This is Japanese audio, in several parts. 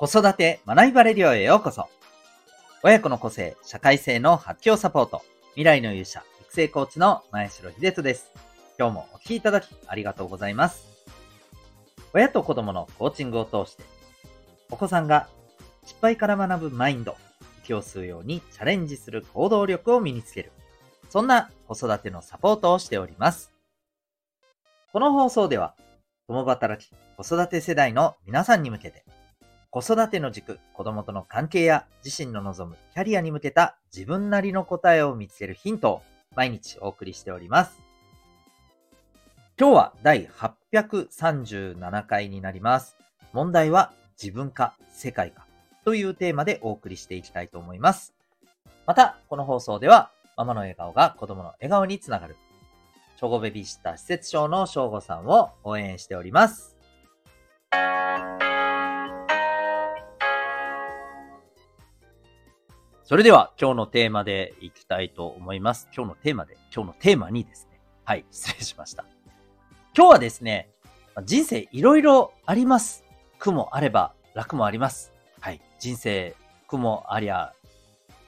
子育て学びバレリオへようこそ。親子の個性、社会性の発揮をサポート。未来の勇者、育成コーチの前城秀人です。今日もお聴きいただきありがとうございます。親と子供のコーチングを通して、お子さんが失敗から学ぶマインド、息を吸うようにチャレンジする行動力を身につける。そんな子育てのサポートをしております。この放送では、共働き、子育て世代の皆さんに向けて、子育ての軸、子供との関係や自身の望むキャリアに向けた自分なりの答えを見つけるヒントを毎日お送りしております。今日は第837回になります。問題は自分か世界かというテーマでお送りしていきたいと思います。また、この放送では、ママの笑顔が子供の笑顔につながる小5ベビーシッター施設長の正吾さんを応援しております。それでは今日のテーマでいきたいと思います。今日のテーマで、今日のテーマにですね。はい、失礼しました。今日はですね、人生いろいろあります。苦もあれば楽もあります。はい、人生苦もありゃ、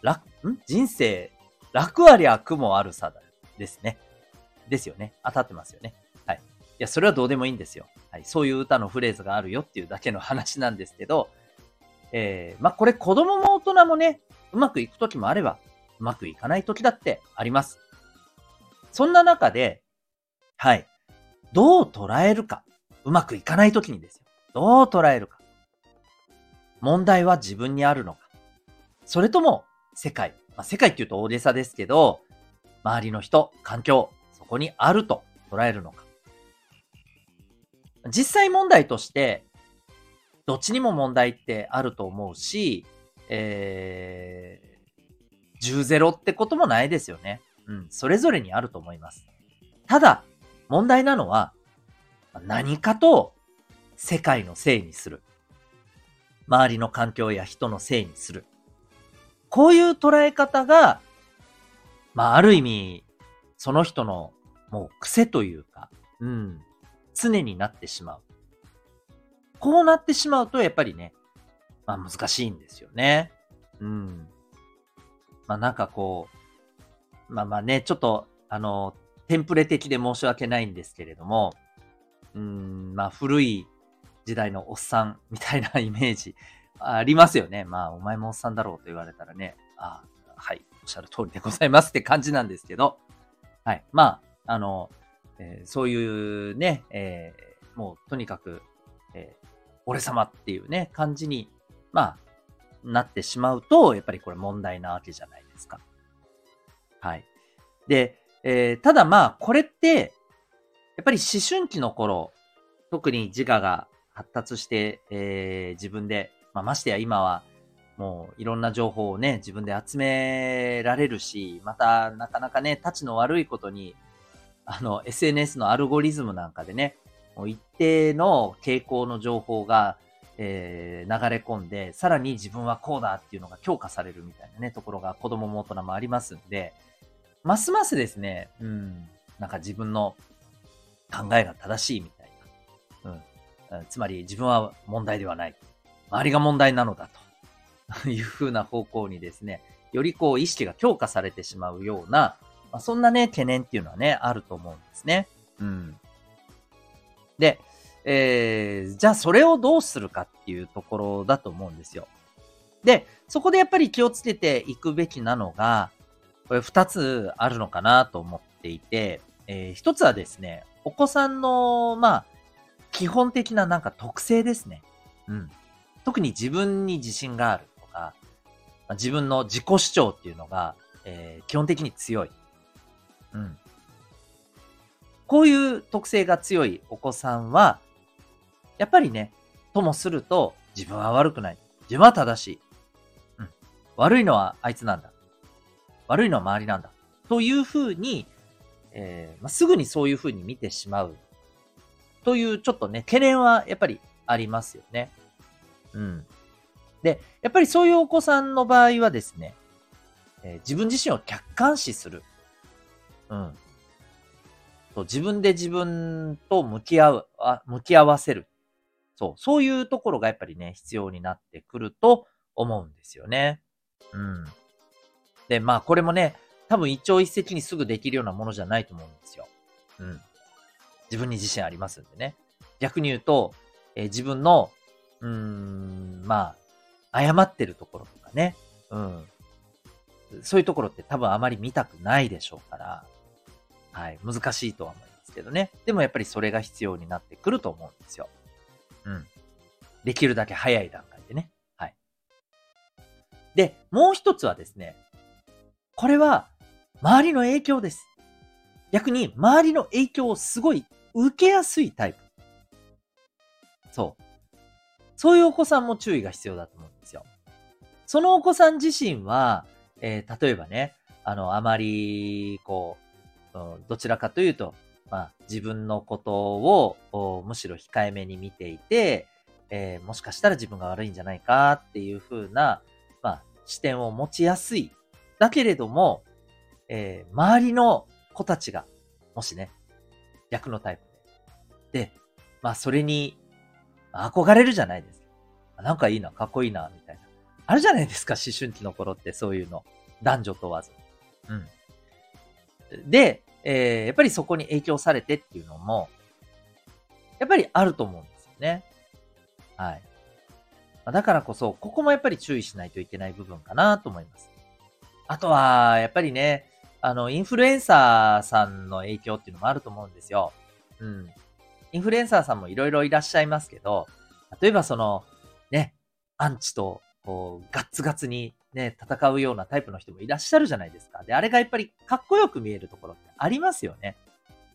楽、ん？人生楽ありゃ苦もあるさだですね。ですよね。当たってますよね。はい。いや、それはどうでもいいんですよ。はい。そういう歌のフレーズがあるよっていうだけの話なんですけど、えー、まあ、これ子供も大人もね、うまくいく時もあれば、うまくいかない時だってあります。そんな中で、はい。どう捉えるか。うまくいかない時にですよ。どう捉えるか。問題は自分にあるのか。それとも世界。まあ、世界って言うと大げさですけど、周りの人、環境、そこにあると捉えるのか。実際問題として、どっちにも問題ってあると思うし、えー、10ゼロってこともないですよね。うん、それぞれにあると思います。ただ、問題なのは、何かと世界のせいにする。周りの環境や人のせいにする。こういう捉え方が、まあ、ある意味、その人のもう癖というか、うん、常になってしまう。こうなってしまうと、やっぱりね、まあ難しいんですよね。うん。まあなんかこう、まあまあね、ちょっと、あの、テンプレ的で申し訳ないんですけれども、うん、まあ古い時代のおっさんみたいな イメージありますよね。まあお前もおっさんだろうと言われたらね、あはい、おっしゃる通りでございますって感じなんですけど、はい。まあ、あの、えー、そういうね、えー、もうとにかく、えー、俺様っていうね、感じに、まあ、なってしまうと、やっぱりこれ問題なわけじゃないですか。はい。で、えー、ただまあ、これって、やっぱり思春期の頃、特に自我が発達して、えー、自分で、まあ、ましてや今は、もういろんな情報をね、自分で集められるし、またなかなかね、立ちの悪いことに、あの、SNS のアルゴリズムなんかでね、もう一定の傾向の情報が、えー、流れ込んで、さらに自分はこうだっていうのが強化されるみたいなね、ところが子供も大人もありますんで、ますますですね、うん、なんか自分の考えが正しいみたいな。うん。つまり自分は問題ではない。周りが問題なのだと いうふうな方向にですね、よりこう意識が強化されてしまうような、まあ、そんなね、懸念っていうのはね、あると思うんですね。うん。で、えー、じゃあそれをどうするかっていうところだと思うんですよ。で、そこでやっぱり気をつけていくべきなのが、これ二つあるのかなと思っていて、えー、一つはですね、お子さんの、まあ、基本的ななんか特性ですね。うん。特に自分に自信があるとか、自分の自己主張っていうのが、えー、基本的に強い。うん。こういう特性が強いお子さんは、やっぱりね、ともすると、自分は悪くない。自分は正しい。うん。悪いのはあいつなんだ。悪いのは周りなんだ。というふうに、えー、まあ、すぐにそういうふうに見てしまう。というちょっとね、懸念はやっぱりありますよね。うん。で、やっぱりそういうお子さんの場合はですね、えー、自分自身を客観視する。うん。と自分で自分と向き合う、あ向き合わせる。そう、そういうところがやっぱりね、必要になってくると思うんですよね。うん。で、まあこれもね、多分一朝一夕にすぐできるようなものじゃないと思うんですよ。うん。自分に自信ありますんでね。逆に言うと、えー、自分の、うーん、まあ、誤ってるところとかね。うん。そういうところって多分あまり見たくないでしょうから、はい、難しいとは思いますけどね。でもやっぱりそれが必要になってくると思うんですよ。うん。できるだけ早い段階でね。はい。で、もう一つはですね、これは周りの影響です。逆に周りの影響をすごい受けやすいタイプ。そう。そういうお子さんも注意が必要だと思うんですよ。そのお子さん自身は、えー、例えばね、あの、あまり、こう、どちらかというと、まあ、自分のことをむしろ控えめに見ていて、えー、もしかしたら自分が悪いんじゃないかっていう風な、まあ、視点を持ちやすい。だけれども、えー、周りの子たちが、もしね、逆のタイプで。で、まあ、それに憧れるじゃないですか。なんかいいな、かっこいいな、みたいな。あるじゃないですか、思春期の頃ってそういうの。男女問わず。うん。で、えー、やっぱりそこに影響されてっていうのも、やっぱりあると思うんですよね。はい。だからこそ、ここもやっぱり注意しないといけない部分かなと思います。あとは、やっぱりね、あの、インフルエンサーさんの影響っていうのもあると思うんですよ。うん。インフルエンサーさんもいろいろいらっしゃいますけど、例えばその、ね、アンチとこう、ガッツガツにね、戦うようなタイプの人もいらっしゃるじゃないですか。で、あれがやっぱりかっこよく見えるところってありますよね。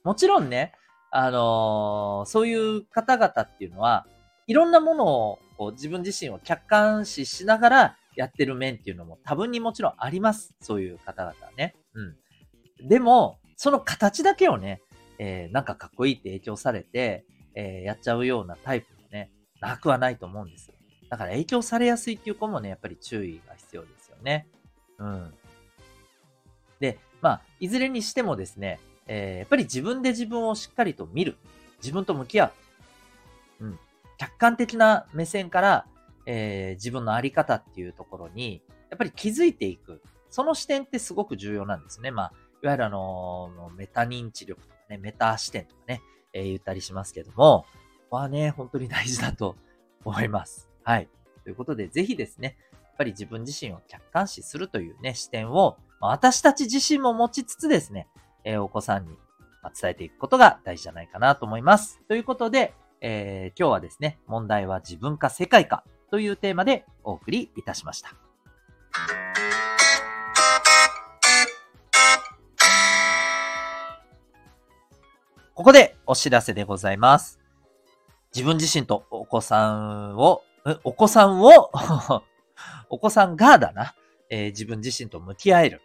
もちろんね、あのー、そういう方々っていうのは、いろんなものをこう自分自身を客観視しながらやってる面っていうのも多分にもちろんあります。そういう方々ね。うん。でも、その形だけをね、えー、なんかかっこいいって影響されて、えー、やっちゃうようなタイプもね、なくはないと思うんです。だから影響されやすいっていう子もね、やっぱり注意が必要ですよね。うん。で、まあ、いずれにしてもですね、えー、やっぱり自分で自分をしっかりと見る。自分と向き合う。うん。客観的な目線から、えー、自分のあり方っていうところに、やっぱり気づいていく。その視点ってすごく重要なんですね。まあ、いわゆるあの、メタ認知力とかね、メタ視点とかね、えー、言ったりしますけども、ここはね、本当に大事だと思います。はい。ということで、ぜひですね、やっぱり自分自身を客観視するというね、視点を、私たち自身も持ちつつですね、えー、お子さんに伝えていくことが大事じゃないかなと思います。ということで、えー、今日はですね、問題は自分か世界かというテーマでお送りいたしました。ここでお知らせでございます。自分自身とお子さんをお子さんを お子さんがだな、えー、自分自身と向き合える。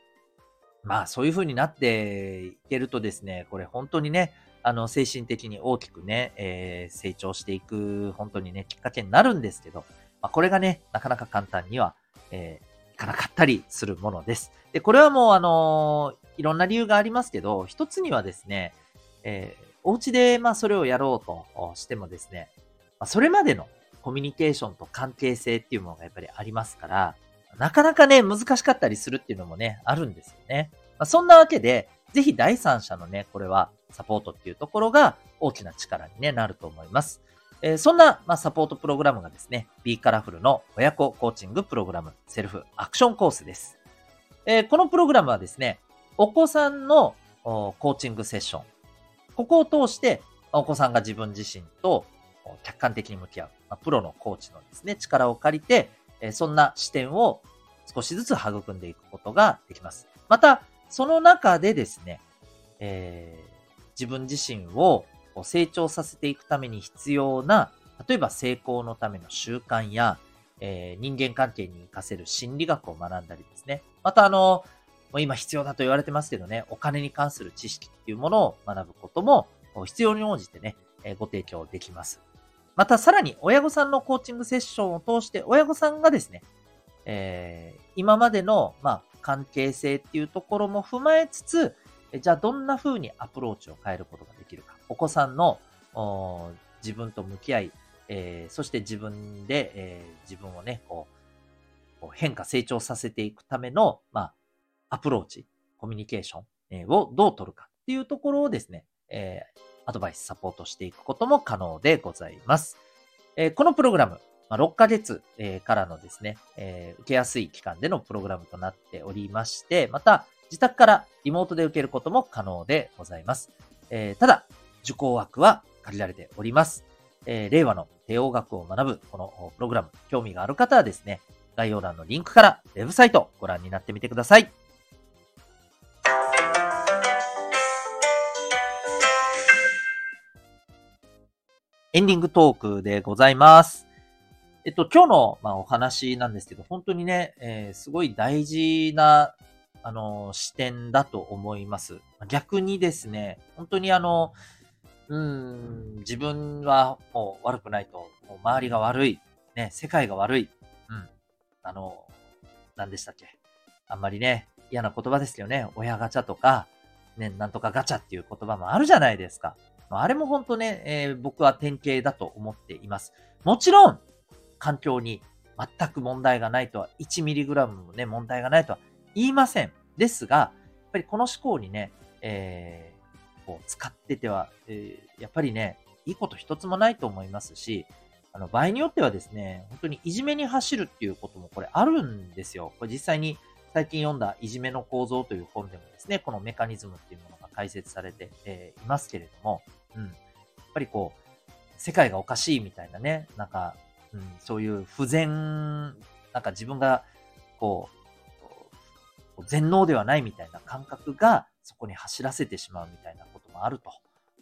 まあ、そういう風になっていけるとですね、これ本当にね、あの、精神的に大きくね、えー、成長していく、本当にね、きっかけになるんですけど、まあ、これがね、なかなか簡単には、えー、いかなかったりするものです。で、これはもう、あのー、いろんな理由がありますけど、一つにはですね、えー、お家で、まあ、それをやろうとしてもですね、まあ、それまでのコミュニケーションと関係性っていうものがやっぱりありますから、なかなかね、難しかったりするっていうのもね、あるんですよね。まあ、そんなわけで、ぜひ第三者のね、これはサポートっていうところが大きな力に、ね、なると思います。えー、そんな、まあ、サポートプログラムがですね、B カラフルの親子コーチングプログラム、セルフアクションコースです。えー、このプログラムはですね、お子さんのコーチングセッション、ここを通して、お子さんが自分自身と客観的に向き合う、まあ、プロのコーチのですね、力を借りて、えー、そんな視点を少しずつ育んでいくことができます。また、その中でですね、えー、自分自身を成長させていくために必要な、例えば成功のための習慣や、えー、人間関係に活かせる心理学を学んだりですね。また、あの、もう今必要だと言われてますけどね、お金に関する知識っていうものを学ぶことも必要に応じてね、ご提供できます。またさらに親御さんのコーチングセッションを通して親御さんがですね、えー、今までの、まあ、関係性っていうところも踏まえつつ、じゃあどんな風にアプローチを変えることができるか。お子さんの自分と向き合い、えー、そして自分で、えー、自分をね、こう、変化、成長させていくための、まあ、アプローチ、コミュニケーション、えをどう取るかっていうところをですね、えー、アドバイス、サポートしていくことも可能でございます。えー、このプログラム、まあ、6ヶ月、えー、からのですね、え受けやすい期間でのプログラムとなっておりまして、また、自宅からリモートで受けることも可能でございます。えただ、受講枠は借りられております。え令和の帝王学を学ぶこのプログラム、興味がある方はですね、概要欄のリンクからウェブサイトをご覧になってみてください。エンディングトークでございます。えっと、今日の、まあ、お話なんですけど、本当にね、えー、すごい大事な、あの、視点だと思います。逆にですね、本当にあの、うん、自分はもう悪くないと、もう周りが悪い、ね、世界が悪い、うん、あの、何でしたっけ。あんまりね、嫌な言葉ですよね。親ガチャとか、ね、なんとかガチャっていう言葉もあるじゃないですか。あれも本当ね、えー、僕は典型だと思っています。もちろん、環境に全く問題がないとは、1mg もね、問題がないとは言いません。ですが、やっぱりこの思考にね、えー、こう使ってては、えー、やっぱりね、いいこと一つもないと思いますし、あの、場合によってはですね、本当にいじめに走るっていうこともこれあるんですよ。これ実際に最近読んだいじめの構造という本でもですね、このメカニズムっていうもの解説されて、えー、いますけれども、うん。やっぱりこう、世界がおかしいみたいなね、なんか、うん、そういう不全、なんか自分が、こう、全能ではないみたいな感覚がそこに走らせてしまうみたいなこともある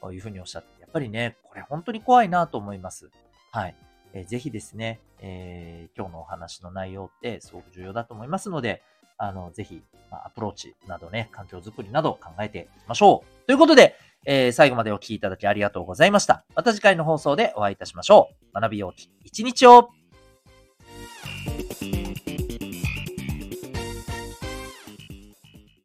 というふうにおっしゃって、やっぱりね、これ本当に怖いなと思います。はい。えー、ぜひですね、えー、今日のお話の内容ってすごく重要だと思いますので、あの、ぜひ、まあ、アプローチなどね、環境づくりなど考えていきましょう。ということで、えー、最後までお聴きいただきありがとうございました。また次回の放送でお会いいたしましょう。学びようき一日を